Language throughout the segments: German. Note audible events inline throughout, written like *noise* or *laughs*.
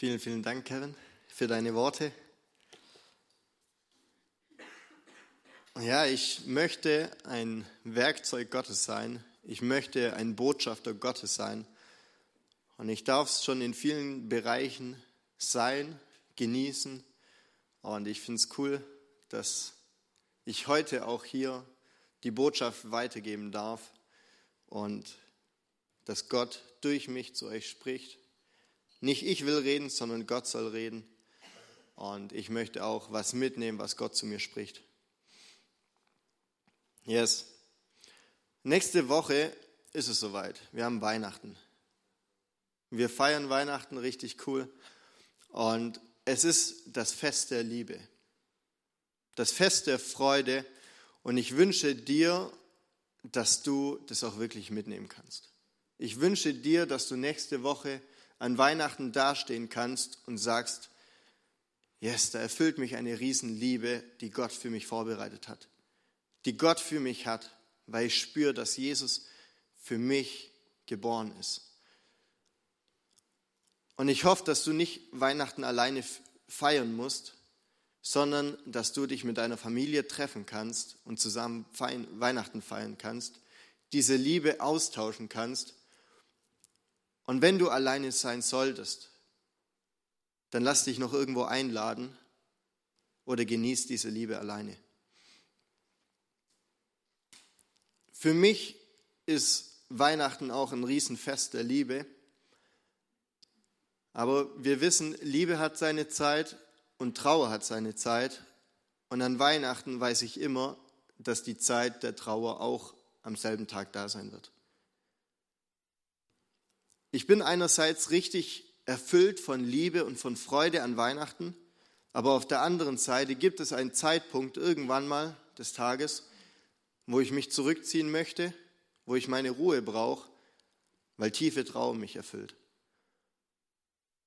Vielen, vielen Dank, Kevin, für deine Worte. Ja, ich möchte ein Werkzeug Gottes sein. Ich möchte ein Botschafter Gottes sein. Und ich darf es schon in vielen Bereichen sein, genießen. Und ich finde es cool, dass ich heute auch hier die Botschaft weitergeben darf und dass Gott durch mich zu euch spricht. Nicht ich will reden, sondern Gott soll reden. Und ich möchte auch was mitnehmen, was Gott zu mir spricht. Yes. Nächste Woche ist es soweit. Wir haben Weihnachten. Wir feiern Weihnachten richtig cool. Und es ist das Fest der Liebe. Das Fest der Freude. Und ich wünsche dir, dass du das auch wirklich mitnehmen kannst. Ich wünsche dir, dass du nächste Woche an Weihnachten dastehen kannst und sagst, yes, da erfüllt mich eine Riesenliebe, die Gott für mich vorbereitet hat. Die Gott für mich hat, weil ich spüre, dass Jesus für mich geboren ist. Und ich hoffe, dass du nicht Weihnachten alleine feiern musst, sondern dass du dich mit deiner Familie treffen kannst und zusammen Weihnachten feiern kannst, diese Liebe austauschen kannst und wenn du alleine sein solltest, dann lass dich noch irgendwo einladen oder genieß diese Liebe alleine. Für mich ist Weihnachten auch ein Riesenfest der Liebe. Aber wir wissen, Liebe hat seine Zeit und Trauer hat seine Zeit. Und an Weihnachten weiß ich immer, dass die Zeit der Trauer auch am selben Tag da sein wird. Ich bin einerseits richtig erfüllt von Liebe und von Freude an Weihnachten, aber auf der anderen Seite gibt es einen Zeitpunkt irgendwann mal des Tages, wo ich mich zurückziehen möchte, wo ich meine Ruhe brauche, weil tiefe Trauer mich erfüllt.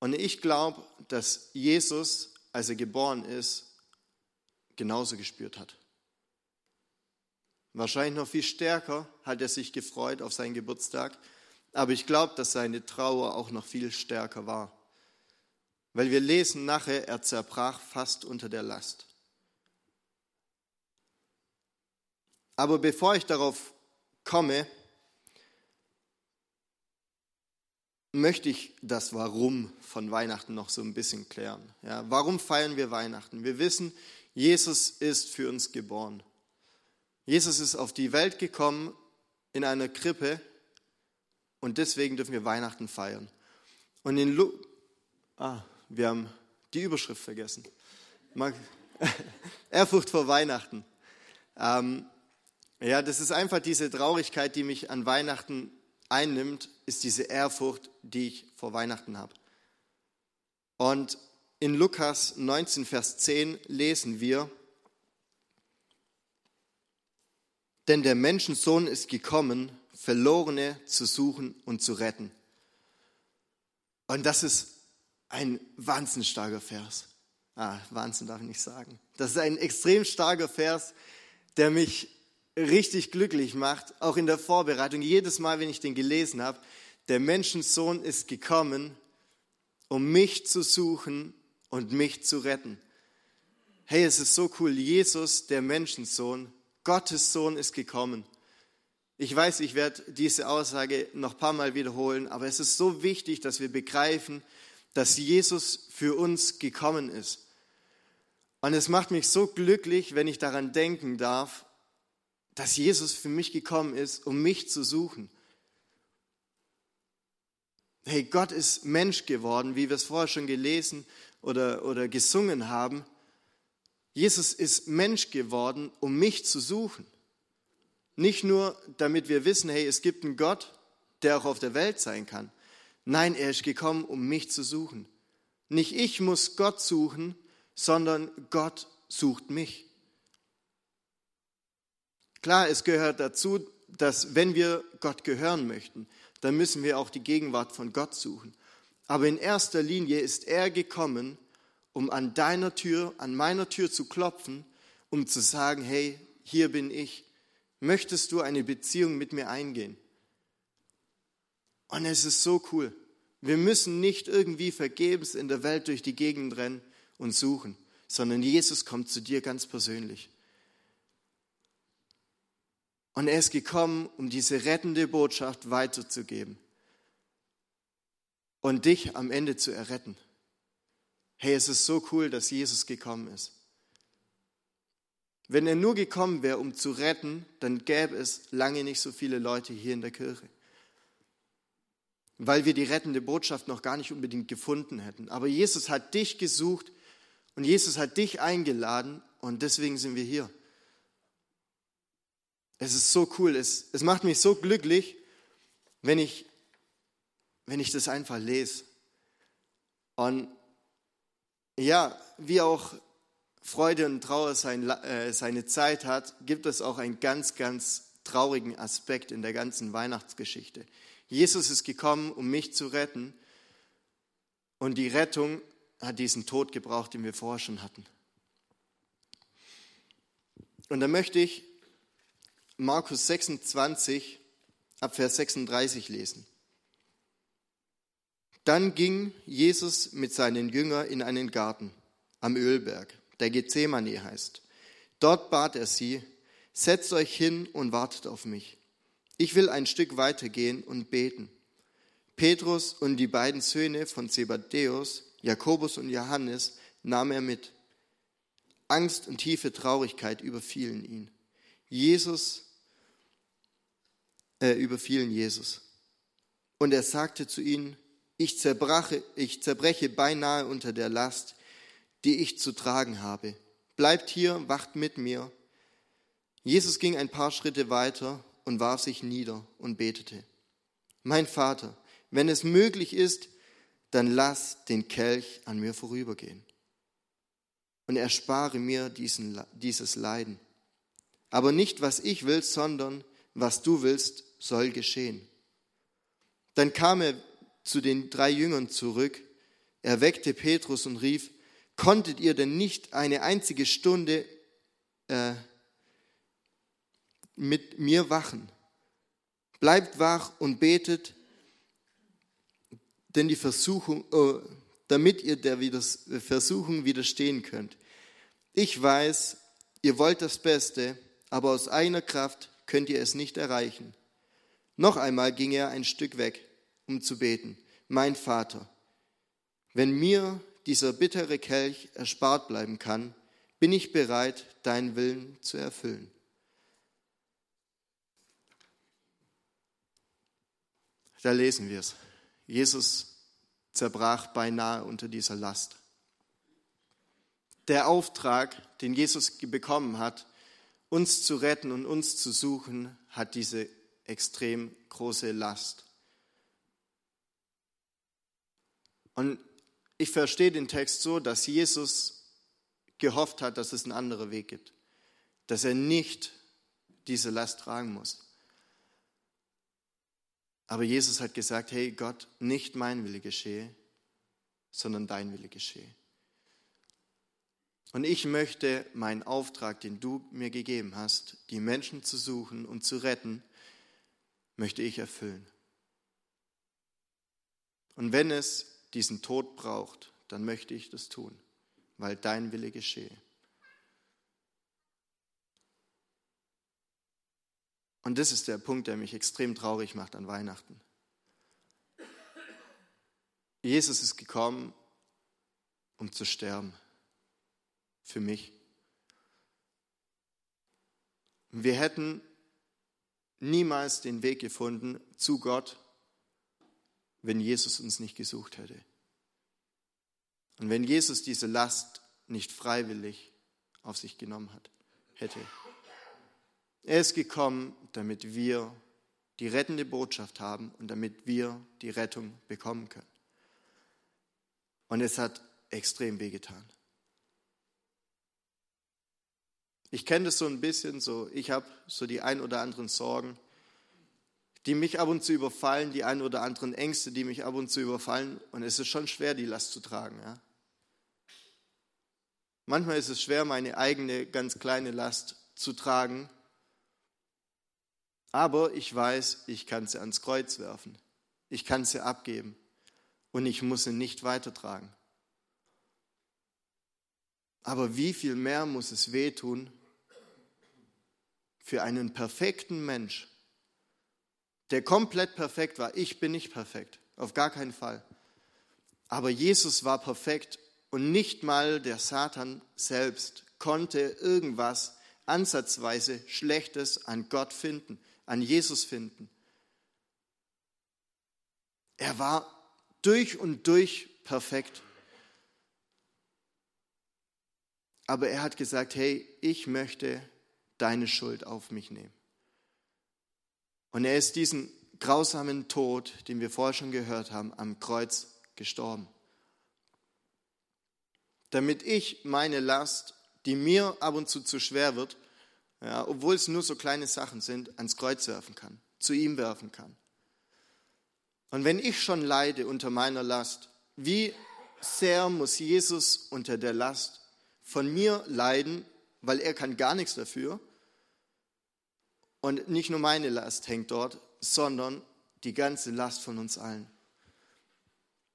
Und ich glaube, dass Jesus, als er geboren ist, genauso gespürt hat. Wahrscheinlich noch viel stärker hat er sich gefreut auf seinen Geburtstag, aber ich glaube, dass seine Trauer auch noch viel stärker war. Weil wir lesen nachher, er zerbrach fast unter der Last. Aber bevor ich darauf komme, möchte ich das Warum von Weihnachten noch so ein bisschen klären. Ja, warum feiern wir Weihnachten? Wir wissen, Jesus ist für uns geboren. Jesus ist auf die Welt gekommen in einer Krippe und deswegen dürfen wir Weihnachten feiern. Und in Lu ah, wir haben die Überschrift vergessen. *laughs* Ehrfurcht vor Weihnachten. Ähm, ja, das ist einfach diese Traurigkeit, die mich an Weihnachten einnimmt, ist diese Ehrfurcht, die ich vor Weihnachten habe. Und in Lukas 19, Vers 10 lesen wir, denn der Menschensohn ist gekommen, Verlorene zu suchen und zu retten. Und das ist ein wahnsinnig starker Vers. Ah, Wahnsinn darf ich nicht sagen. Das ist ein extrem starker Vers, der mich richtig glücklich macht, auch in der Vorbereitung. Jedes Mal, wenn ich den gelesen habe, der Menschensohn ist gekommen, um mich zu suchen und mich zu retten. Hey, es ist so cool. Jesus, der Menschensohn, Gottes Sohn ist gekommen. Ich weiß, ich werde diese Aussage noch ein paar Mal wiederholen, aber es ist so wichtig, dass wir begreifen, dass Jesus für uns gekommen ist. Und es macht mich so glücklich, wenn ich daran denken darf, dass Jesus für mich gekommen ist, um mich zu suchen. Hey, Gott ist Mensch geworden, wie wir es vorher schon gelesen oder, oder gesungen haben. Jesus ist Mensch geworden, um mich zu suchen. Nicht nur, damit wir wissen, hey, es gibt einen Gott, der auch auf der Welt sein kann. Nein, er ist gekommen, um mich zu suchen. Nicht ich muss Gott suchen, sondern Gott sucht mich. Klar, es gehört dazu, dass wenn wir Gott gehören möchten, dann müssen wir auch die Gegenwart von Gott suchen. Aber in erster Linie ist er gekommen, um an deiner Tür, an meiner Tür zu klopfen, um zu sagen, hey, hier bin ich möchtest du eine Beziehung mit mir eingehen? Und es ist so cool. Wir müssen nicht irgendwie vergebens in der Welt durch die Gegend rennen und suchen, sondern Jesus kommt zu dir ganz persönlich. Und er ist gekommen, um diese rettende Botschaft weiterzugeben und dich am Ende zu erretten. Hey, es ist so cool, dass Jesus gekommen ist. Wenn er nur gekommen wäre, um zu retten, dann gäbe es lange nicht so viele Leute hier in der Kirche. Weil wir die rettende Botschaft noch gar nicht unbedingt gefunden hätten. Aber Jesus hat dich gesucht und Jesus hat dich eingeladen und deswegen sind wir hier. Es ist so cool, es, es macht mich so glücklich, wenn ich, wenn ich das einfach lese. Und ja, wie auch Freude und Trauer äh, seine Zeit hat, gibt es auch einen ganz, ganz traurigen Aspekt in der ganzen Weihnachtsgeschichte. Jesus ist gekommen, um mich zu retten. Und die Rettung hat diesen Tod gebraucht, den wir vorher schon hatten. Und da möchte ich Markus 26 ab Vers 36 lesen. Dann ging Jesus mit seinen Jüngern in einen Garten am Ölberg, der Gethsemane heißt. Dort bat er sie, setzt euch hin und wartet auf mich. Ich will ein Stück weitergehen und beten. Petrus und die beiden Söhne von Zebedäus, Jakobus und Johannes, nahm er mit. Angst und tiefe Traurigkeit überfielen ihn. Jesus äh, überfielen Jesus. Und er sagte zu ihnen, ich, ich zerbreche beinahe unter der Last, die ich zu tragen habe. Bleibt hier, wacht mit mir. Jesus ging ein paar Schritte weiter und warf sich nieder und betete. Mein Vater, wenn es möglich ist, dann lass den Kelch an mir vorübergehen. Und erspare mir diesen, dieses Leiden. Aber nicht, was ich will, sondern was du willst, soll geschehen. Dann kam er zu den drei Jüngern zurück, er weckte Petrus und rief, konntet ihr denn nicht eine einzige Stunde äh, mit mir wachen? Bleibt wach und betet, denn die Versuchung, äh, damit ihr der Versuchung widerstehen könnt. Ich weiß, ihr wollt das Beste, aber aus einer Kraft könnt ihr es nicht erreichen. Noch einmal ging er ein Stück weg, um zu beten. Mein Vater, wenn mir dieser bittere Kelch erspart bleiben kann, bin ich bereit, deinen Willen zu erfüllen. Da lesen wir es. Jesus zerbrach beinahe unter dieser Last. Der Auftrag, den Jesus bekommen hat, uns zu retten und uns zu suchen, hat diese extrem große Last. Und ich verstehe den Text so, dass Jesus gehofft hat, dass es einen anderen Weg gibt, dass er nicht diese Last tragen muss. Aber Jesus hat gesagt, hey Gott, nicht mein Wille geschehe, sondern dein Wille geschehe. Und ich möchte meinen Auftrag, den du mir gegeben hast, die Menschen zu suchen und zu retten, möchte ich erfüllen. Und wenn es diesen Tod braucht, dann möchte ich das tun, weil dein Wille geschehe. Und das ist der Punkt, der mich extrem traurig macht an Weihnachten. Jesus ist gekommen, um zu sterben. Für mich. Wir hätten niemals den Weg gefunden zu Gott, wenn Jesus uns nicht gesucht hätte. Und wenn Jesus diese Last nicht freiwillig auf sich genommen hat, hätte. Er ist gekommen, damit wir die rettende Botschaft haben und damit wir die Rettung bekommen können. Und es hat extrem wehgetan. Ich kenne das so ein bisschen, so ich habe so die ein oder anderen Sorgen, die mich ab und zu überfallen, die ein oder anderen Ängste, die mich ab und zu überfallen. Und es ist schon schwer, die Last zu tragen. Ja? Manchmal ist es schwer, meine eigene ganz kleine Last zu tragen. Aber ich weiß, ich kann sie ans Kreuz werfen. Ich kann sie abgeben. und ich muss ihn nicht weitertragen. Aber wie viel mehr muss es wehtun für einen perfekten Mensch, der komplett perfekt war. Ich bin nicht perfekt, auf gar keinen Fall. Aber Jesus war perfekt und nicht mal der Satan selbst konnte irgendwas ansatzweise Schlechtes an Gott finden, an Jesus finden. Er war durch und durch perfekt. Aber er hat gesagt, hey, ich möchte deine Schuld auf mich nehmen. Und er ist diesen grausamen Tod, den wir vorher schon gehört haben, am Kreuz gestorben. Damit ich meine Last, die mir ab und zu zu schwer wird, ja, obwohl es nur so kleine Sachen sind, ans Kreuz werfen kann, zu ihm werfen kann. Und wenn ich schon leide unter meiner Last, wie sehr muss Jesus unter der Last von mir leiden, weil er kann gar nichts dafür. Und nicht nur meine Last hängt dort, sondern die ganze Last von uns allen.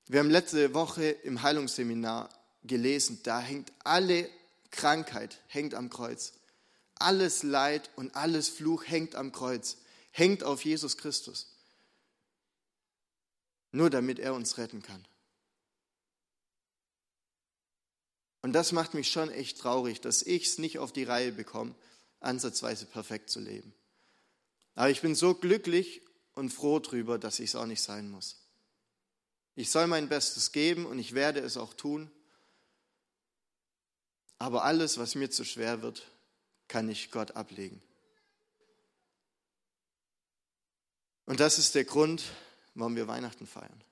Wir haben letzte Woche im Heilungsseminar gelesen, da hängt alle Krankheit hängt am Kreuz. Alles Leid und alles Fluch hängt am Kreuz, hängt auf Jesus Christus. Nur damit er uns retten kann. Und das macht mich schon echt traurig, dass ich es nicht auf die Reihe bekomme, ansatzweise perfekt zu leben. Aber ich bin so glücklich und froh darüber, dass ich es auch nicht sein muss. Ich soll mein Bestes geben und ich werde es auch tun. Aber alles, was mir zu schwer wird, kann ich Gott ablegen. Und das ist der Grund, warum wir Weihnachten feiern.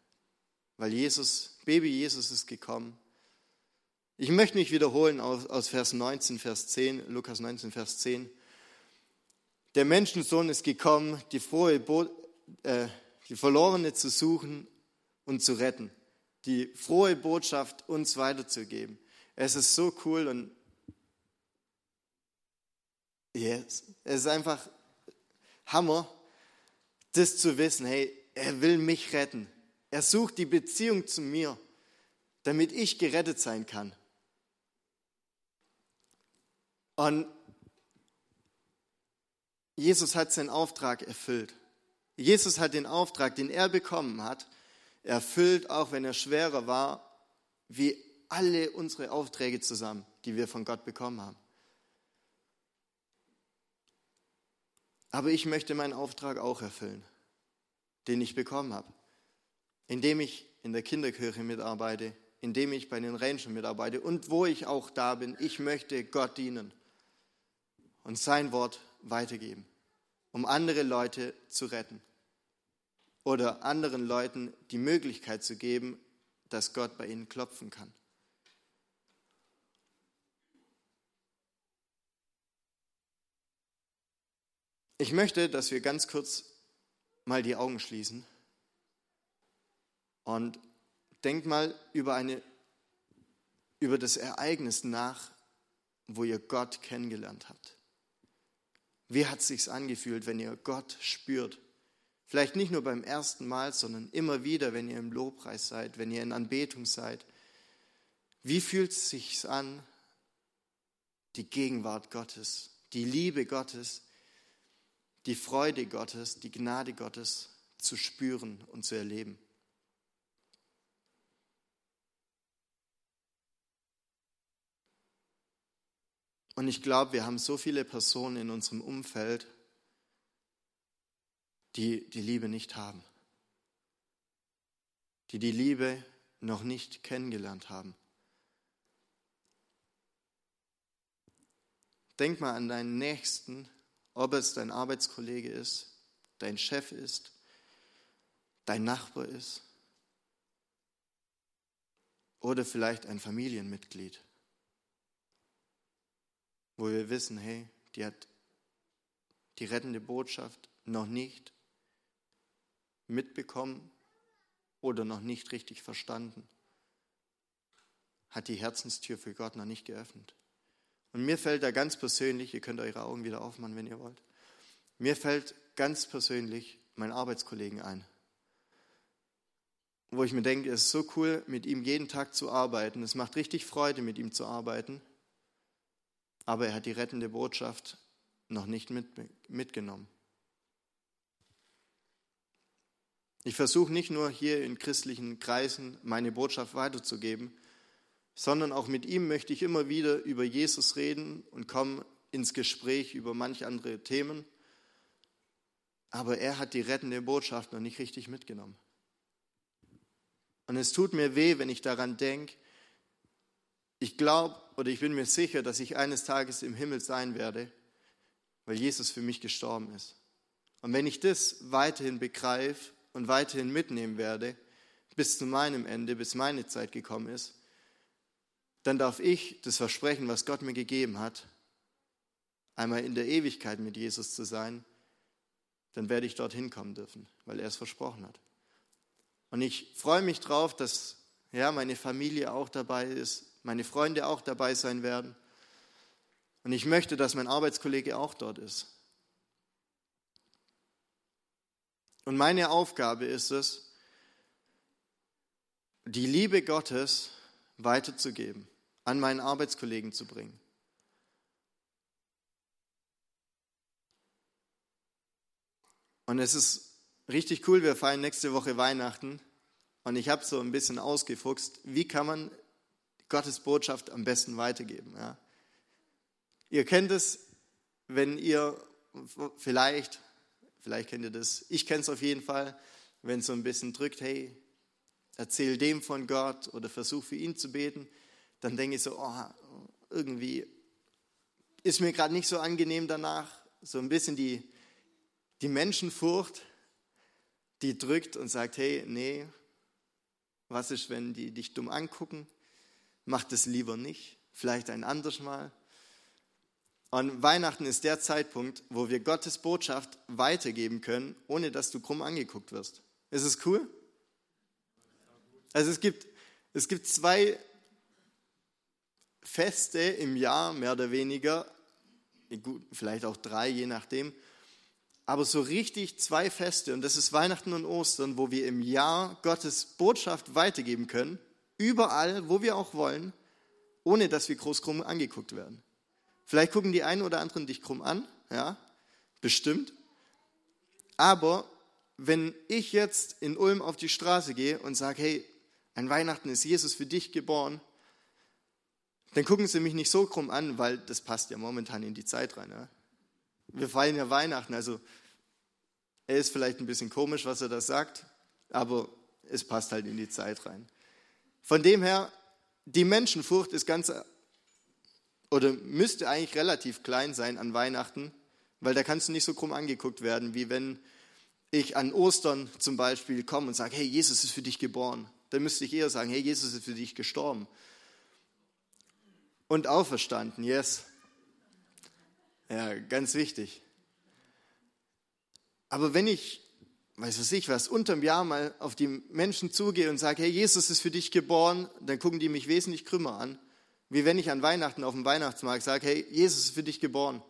Weil Jesus, Baby Jesus ist gekommen. Ich möchte mich wiederholen aus, aus Vers 19, Vers 10, Lukas 19, Vers 10. Der Menschensohn ist gekommen, die frohe Bo äh, die Verlorene zu suchen und zu retten, die frohe Botschaft uns weiterzugeben. Es ist so cool und yes, es ist einfach Hammer, das zu wissen. Hey, er will mich retten. Er sucht die Beziehung zu mir, damit ich gerettet sein kann. Und Jesus hat seinen Auftrag erfüllt. Jesus hat den Auftrag, den er bekommen hat, erfüllt, auch wenn er schwerer war, wie alle unsere Aufträge zusammen, die wir von Gott bekommen haben. Aber ich möchte meinen Auftrag auch erfüllen, den ich bekommen habe, indem ich in der Kinderkirche mitarbeite, indem ich bei den Rangern mitarbeite und wo ich auch da bin. Ich möchte Gott dienen und sein Wort weitergeben, um andere Leute zu retten oder anderen Leuten die Möglichkeit zu geben, dass Gott bei ihnen klopfen kann. Ich möchte, dass wir ganz kurz mal die Augen schließen und denk mal über, eine, über das Ereignis nach, wo ihr Gott kennengelernt habt. Wie hat es sich angefühlt, wenn ihr Gott spürt? Vielleicht nicht nur beim ersten Mal, sondern immer wieder, wenn ihr im Lobpreis seid, wenn ihr in Anbetung seid. Wie fühlt es sich an, die Gegenwart Gottes, die Liebe Gottes, die Freude Gottes, die Gnade Gottes zu spüren und zu erleben? Und ich glaube, wir haben so viele Personen in unserem Umfeld, die die Liebe nicht haben, die die Liebe noch nicht kennengelernt haben. Denk mal an deinen Nächsten, ob es dein Arbeitskollege ist, dein Chef ist, dein Nachbar ist oder vielleicht ein Familienmitglied wo wir wissen, hey, die hat die rettende Botschaft noch nicht mitbekommen oder noch nicht richtig verstanden, hat die Herzenstür für Gott noch nicht geöffnet. Und mir fällt da ganz persönlich, ihr könnt eure Augen wieder aufmachen, wenn ihr wollt, mir fällt ganz persönlich mein Arbeitskollegen ein. wo ich mir denke, es ist so cool, mit ihm jeden Tag zu arbeiten. Es macht richtig Freude, mit ihm zu arbeiten. Aber er hat die rettende Botschaft noch nicht mit, mitgenommen. Ich versuche nicht nur hier in christlichen Kreisen meine Botschaft weiterzugeben, sondern auch mit ihm möchte ich immer wieder über Jesus reden und komme ins Gespräch über manche andere Themen. Aber er hat die rettende Botschaft noch nicht richtig mitgenommen. Und es tut mir weh, wenn ich daran denke, ich glaube oder ich bin mir sicher, dass ich eines Tages im Himmel sein werde, weil Jesus für mich gestorben ist. Und wenn ich das weiterhin begreife und weiterhin mitnehmen werde, bis zu meinem Ende, bis meine Zeit gekommen ist, dann darf ich das Versprechen, was Gott mir gegeben hat, einmal in der Ewigkeit mit Jesus zu sein, dann werde ich dorthin kommen dürfen, weil er es versprochen hat. Und ich freue mich drauf, dass ja, meine Familie auch dabei ist, meine Freunde auch dabei sein werden. Und ich möchte, dass mein Arbeitskollege auch dort ist. Und meine Aufgabe ist es, die Liebe Gottes weiterzugeben, an meinen Arbeitskollegen zu bringen. Und es ist richtig cool, wir feiern nächste Woche Weihnachten. Und ich habe so ein bisschen ausgefuchst, wie kann man Gottes Botschaft am besten weitergeben. Ja. Ihr kennt es, wenn ihr vielleicht, vielleicht kennt ihr das, ich kenne es auf jeden Fall, wenn es so ein bisschen drückt, hey, erzähl dem von Gott oder versuch für ihn zu beten, dann denke ich so, oh, irgendwie ist mir gerade nicht so angenehm danach, so ein bisschen die, die Menschenfurcht, die drückt und sagt, hey, nee, was ist, wenn die dich dumm angucken? Mach das lieber nicht, vielleicht ein anderes Mal. Und Weihnachten ist der Zeitpunkt, wo wir Gottes Botschaft weitergeben können, ohne dass du krumm angeguckt wirst. Ist es cool? Also es gibt, es gibt zwei Feste im Jahr, mehr oder weniger, vielleicht auch drei, je nachdem, aber so richtig zwei Feste, und das ist Weihnachten und Ostern, wo wir im Jahr Gottes Botschaft weitergeben können, überall, wo wir auch wollen, ohne dass wir groß krumm angeguckt werden. Vielleicht gucken die einen oder anderen dich krumm an, ja, bestimmt. Aber wenn ich jetzt in Ulm auf die Straße gehe und sage, hey, ein Weihnachten ist Jesus für dich geboren, dann gucken sie mich nicht so krumm an, weil das passt ja momentan in die Zeit rein. Ja. Wir feiern ja Weihnachten, also er ist vielleicht ein bisschen komisch, was er da sagt, aber es passt halt in die Zeit rein. Von dem her, die Menschenfurcht ist ganz oder müsste eigentlich relativ klein sein an Weihnachten, weil da kannst du nicht so krumm angeguckt werden, wie wenn ich an Ostern zum Beispiel komme und sage, hey, Jesus ist für dich geboren. Dann müsste ich eher sagen, hey, Jesus ist für dich gestorben. Und auferstanden, yes. Ja, ganz wichtig. Aber wenn ich weiß was ich was, unterm Jahr mal auf die Menschen zugehe und sage, hey, Jesus ist für dich geboren, dann gucken die mich wesentlich krümmer an, wie wenn ich an Weihnachten auf dem Weihnachtsmarkt sage, hey, Jesus ist für dich geboren.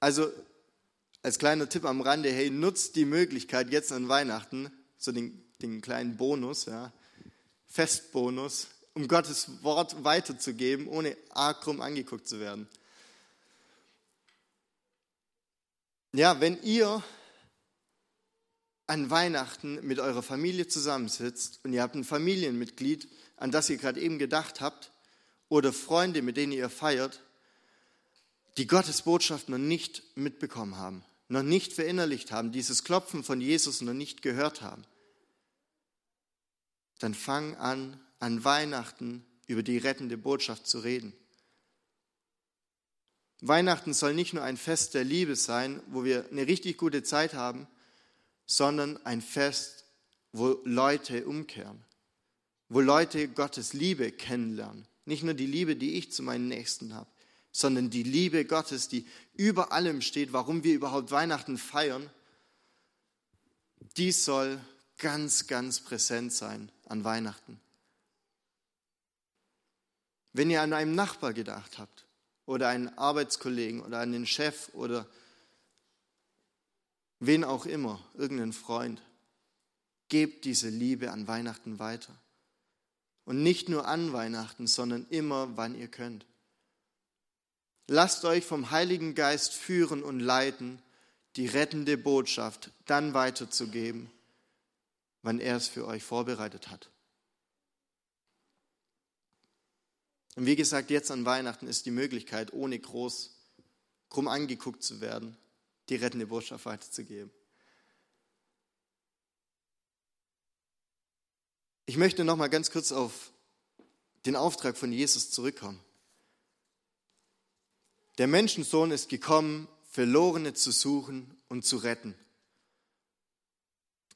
Also als kleiner Tipp am Rande, hey, nutzt die Möglichkeit jetzt an Weihnachten, so den, den kleinen Bonus, ja, Festbonus, um Gottes Wort weiterzugeben, ohne arg krumm angeguckt zu werden. Ja, wenn ihr an Weihnachten mit eurer Familie zusammensitzt und ihr habt ein Familienmitglied, an das ihr gerade eben gedacht habt, oder Freunde, mit denen ihr feiert, die Gottes Botschaft noch nicht mitbekommen haben, noch nicht verinnerlicht haben, dieses Klopfen von Jesus noch nicht gehört haben, dann fang an, an Weihnachten über die rettende Botschaft zu reden. Weihnachten soll nicht nur ein Fest der Liebe sein, wo wir eine richtig gute Zeit haben, sondern ein Fest, wo Leute umkehren, wo Leute Gottes Liebe kennenlernen. Nicht nur die Liebe, die ich zu meinen Nächsten habe, sondern die Liebe Gottes, die über allem steht, warum wir überhaupt Weihnachten feiern. Die soll ganz, ganz präsent sein an Weihnachten. Wenn ihr an einen Nachbar gedacht habt oder einen Arbeitskollegen oder an den Chef oder wen auch immer, irgendeinen Freund. gebt diese Liebe an Weihnachten weiter. Und nicht nur an Weihnachten, sondern immer, wann ihr könnt. Lasst euch vom Heiligen Geist führen und leiten, die rettende Botschaft dann weiterzugeben, wann er es für euch vorbereitet hat. Und wie gesagt, jetzt an Weihnachten ist die Möglichkeit, ohne groß krumm angeguckt zu werden, die rettende Botschaft weiterzugeben. Ich möchte noch mal ganz kurz auf den Auftrag von Jesus zurückkommen. Der Menschensohn ist gekommen, Verlorene zu suchen und zu retten.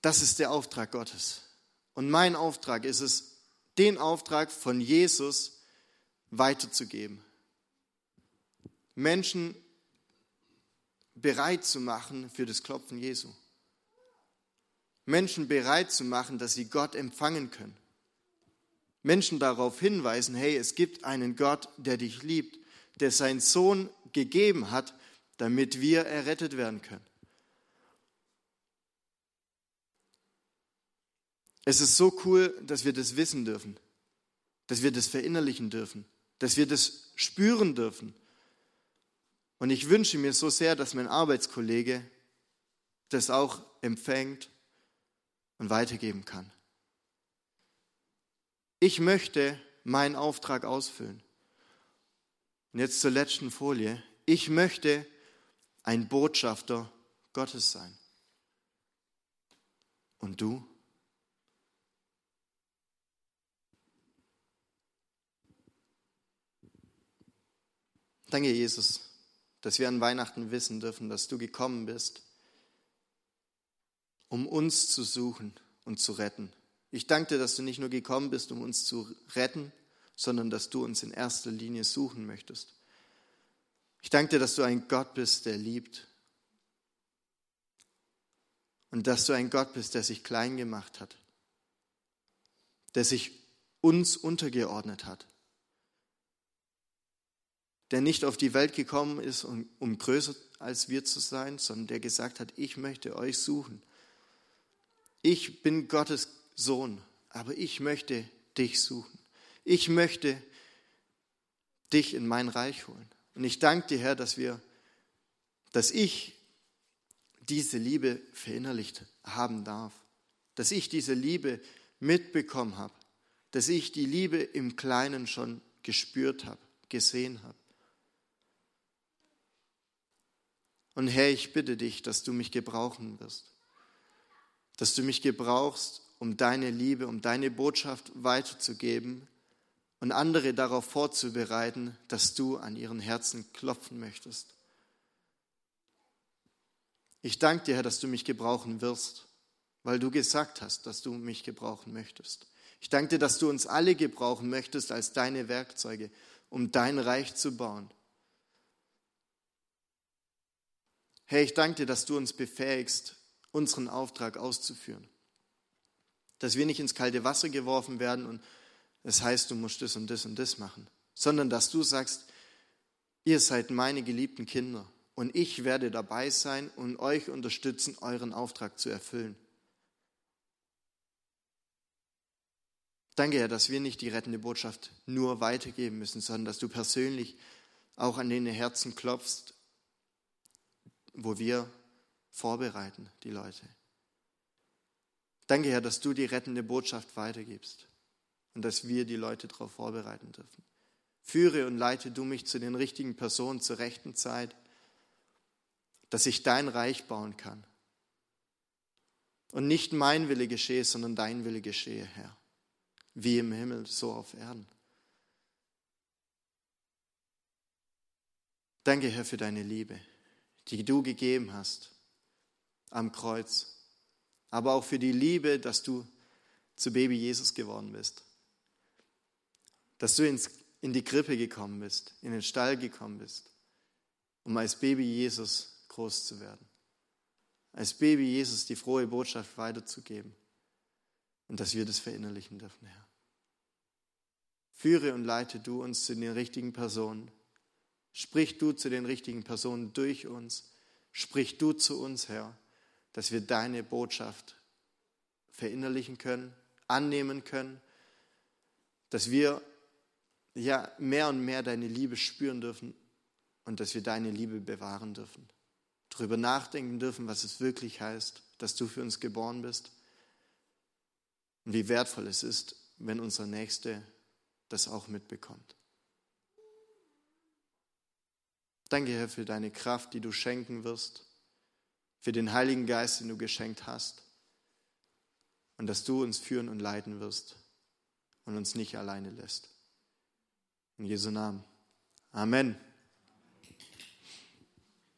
Das ist der Auftrag Gottes. Und mein Auftrag ist es, den Auftrag von Jesus weiterzugeben. Menschen bereit zu machen für das Klopfen Jesu. Menschen bereit zu machen, dass sie Gott empfangen können. Menschen darauf hinweisen, hey, es gibt einen Gott, der dich liebt, der seinen Sohn gegeben hat, damit wir errettet werden können. Es ist so cool, dass wir das wissen dürfen, dass wir das verinnerlichen dürfen, dass wir das spüren dürfen. Und ich wünsche mir so sehr, dass mein Arbeitskollege das auch empfängt und weitergeben kann. Ich möchte meinen Auftrag ausfüllen. Und jetzt zur letzten Folie. Ich möchte ein Botschafter Gottes sein. Und du? Danke, Jesus, dass wir an Weihnachten wissen dürfen, dass du gekommen bist, um uns zu suchen und zu retten. Ich danke dir, dass du nicht nur gekommen bist, um uns zu retten, sondern dass du uns in erster Linie suchen möchtest. Ich danke dir, dass du ein Gott bist, der liebt. Und dass du ein Gott bist, der sich klein gemacht hat, der sich uns untergeordnet hat, der nicht auf die Welt gekommen ist, um, um größer als wir zu sein, sondern der gesagt hat, ich möchte euch suchen. Ich bin Gottes Sohn, aber ich möchte dich suchen. Ich möchte dich in mein Reich holen. Und ich danke dir, Herr, dass wir, dass ich diese Liebe verinnerlicht haben darf, dass ich diese Liebe mitbekommen habe, dass ich die Liebe im Kleinen schon gespürt habe, gesehen habe. Und Herr, ich bitte dich, dass du mich gebrauchen wirst, dass du mich gebrauchst, um deine Liebe, um deine Botschaft weiterzugeben und andere darauf vorzubereiten, dass du an ihren Herzen klopfen möchtest. Ich danke dir, Herr, dass du mich gebrauchen wirst, weil du gesagt hast, dass du mich gebrauchen möchtest. Ich danke dir, dass du uns alle gebrauchen möchtest als deine Werkzeuge, um dein Reich zu bauen. Herr, ich danke dir, dass du uns befähigst, unseren Auftrag auszuführen dass wir nicht ins kalte Wasser geworfen werden und es heißt, du musst das und das und das machen, sondern dass du sagst, ihr seid meine geliebten Kinder und ich werde dabei sein und euch unterstützen, euren Auftrag zu erfüllen. Danke, Herr, dass wir nicht die rettende Botschaft nur weitergeben müssen, sondern dass du persönlich auch an den Herzen klopfst, wo wir vorbereiten, die Leute. Danke, Herr, dass du die rettende Botschaft weitergibst und dass wir die Leute darauf vorbereiten dürfen. Führe und leite du mich zu den richtigen Personen zur rechten Zeit, dass ich dein Reich bauen kann. Und nicht mein Wille geschehe, sondern dein Wille geschehe, Herr. Wie im Himmel, so auf Erden. Danke, Herr, für deine Liebe, die du gegeben hast am Kreuz aber auch für die Liebe, dass du zu Baby Jesus geworden bist. Dass du ins, in die Krippe gekommen bist, in den Stall gekommen bist, um als Baby Jesus groß zu werden. Als Baby Jesus die frohe Botschaft weiterzugeben. Und dass wir das verinnerlichen dürfen, Herr. Führe und leite du uns zu den richtigen Personen. Sprich du zu den richtigen Personen durch uns. Sprich du zu uns, Herr dass wir deine Botschaft verinnerlichen können, annehmen können, dass wir ja mehr und mehr deine Liebe spüren dürfen und dass wir deine Liebe bewahren dürfen. Darüber nachdenken dürfen, was es wirklich heißt, dass du für uns geboren bist und wie wertvoll es ist, wenn unser Nächste das auch mitbekommt. Danke, Herr, für deine Kraft, die du schenken wirst, für den Heiligen Geist, den du geschenkt hast und dass du uns führen und leiten wirst und uns nicht alleine lässt. In Jesu Namen. Amen.